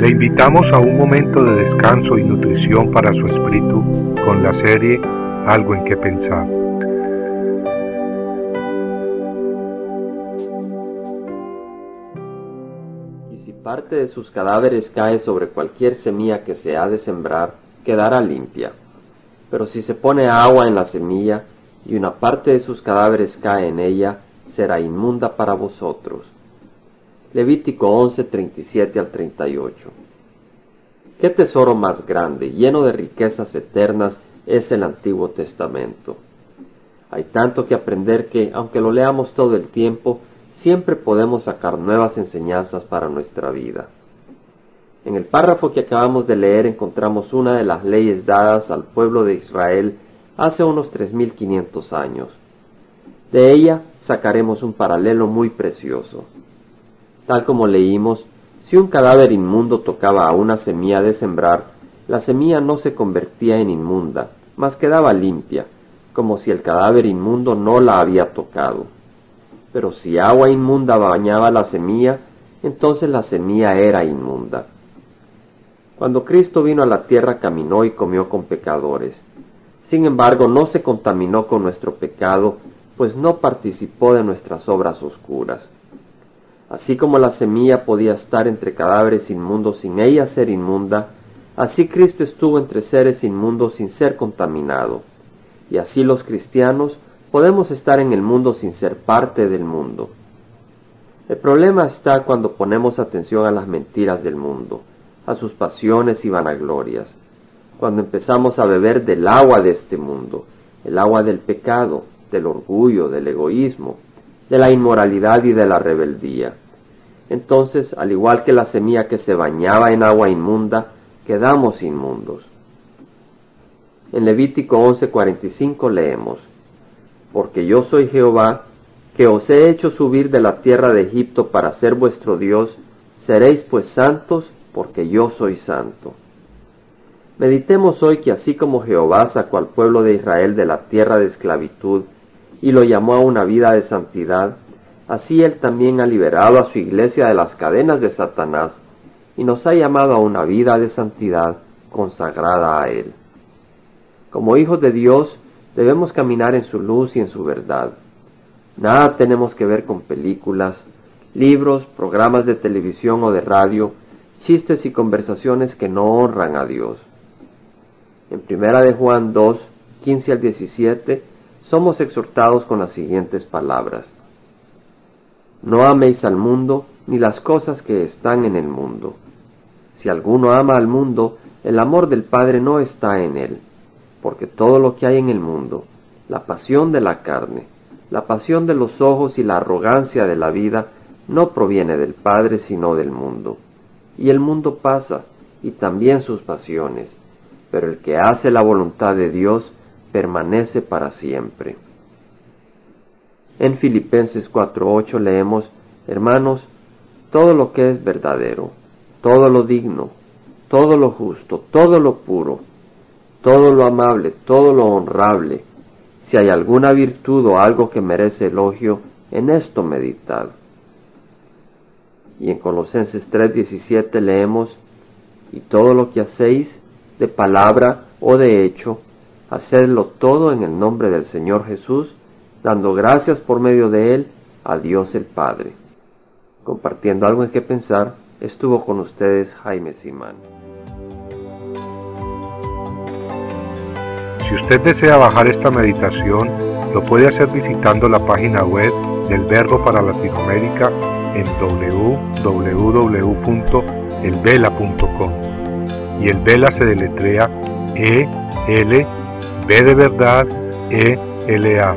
Le invitamos a un momento de descanso y nutrición para su espíritu con la serie Algo en que pensar. Y si parte de sus cadáveres cae sobre cualquier semilla que se ha de sembrar, quedará limpia. Pero si se pone agua en la semilla y una parte de sus cadáveres cae en ella, será inmunda para vosotros Levítico 11, 37 al 38. ¿Qué tesoro más grande, lleno de riquezas eternas, es el Antiguo Testamento? Hay tanto que aprender que, aunque lo leamos todo el tiempo, siempre podemos sacar nuevas enseñanzas para nuestra vida. En el párrafo que acabamos de leer encontramos una de las leyes dadas al pueblo de Israel hace unos 3.500 años. De ella sacaremos un paralelo muy precioso. Tal como leímos, si un cadáver inmundo tocaba a una semilla de sembrar, la semilla no se convertía en inmunda, mas quedaba limpia, como si el cadáver inmundo no la había tocado. Pero si agua inmunda bañaba la semilla, entonces la semilla era inmunda. Cuando Cristo vino a la tierra caminó y comió con pecadores. Sin embargo, no se contaminó con nuestro pecado, pues no participó de nuestras obras oscuras. Así como la semilla podía estar entre cadáveres inmundos sin ella ser inmunda, así Cristo estuvo entre seres inmundos sin ser contaminado. Y así los cristianos podemos estar en el mundo sin ser parte del mundo. El problema está cuando ponemos atención a las mentiras del mundo, a sus pasiones y vanaglorias, cuando empezamos a beber del agua de este mundo, el agua del pecado, del orgullo, del egoísmo, de la inmoralidad y de la rebeldía. Entonces, al igual que la semilla que se bañaba en agua inmunda, quedamos inmundos. En Levítico 11:45 leemos, Porque yo soy Jehová, que os he hecho subir de la tierra de Egipto para ser vuestro Dios, seréis pues santos, porque yo soy santo. Meditemos hoy que así como Jehová sacó al pueblo de Israel de la tierra de esclavitud, y lo llamó a una vida de santidad, así Él también ha liberado a su iglesia de las cadenas de Satanás y nos ha llamado a una vida de santidad consagrada a Él. Como hijos de Dios debemos caminar en su luz y en su verdad. Nada tenemos que ver con películas, libros, programas de televisión o de radio, chistes y conversaciones que no honran a Dios. En primera de Juan 2, 15 al 17, somos exhortados con las siguientes palabras. No améis al mundo ni las cosas que están en el mundo. Si alguno ama al mundo, el amor del Padre no está en él, porque todo lo que hay en el mundo, la pasión de la carne, la pasión de los ojos y la arrogancia de la vida, no proviene del Padre sino del mundo. Y el mundo pasa, y también sus pasiones, pero el que hace la voluntad de Dios permanece para siempre. En Filipenses 4:8 leemos, hermanos, todo lo que es verdadero, todo lo digno, todo lo justo, todo lo puro, todo lo amable, todo lo honrable, si hay alguna virtud o algo que merece elogio, en esto meditad. Y en Colosenses 3:17 leemos, y todo lo que hacéis, de palabra o de hecho, hacedlo todo en el nombre del Señor Jesús, dando gracias por medio de Él a Dios el Padre. Compartiendo algo en que pensar, estuvo con ustedes Jaime Simán. Si usted desea bajar esta meditación, lo puede hacer visitando la página web del Verbo para Latinoamérica en www.elvela.com. Y el Vela se deletrea E L B de verdad E L A,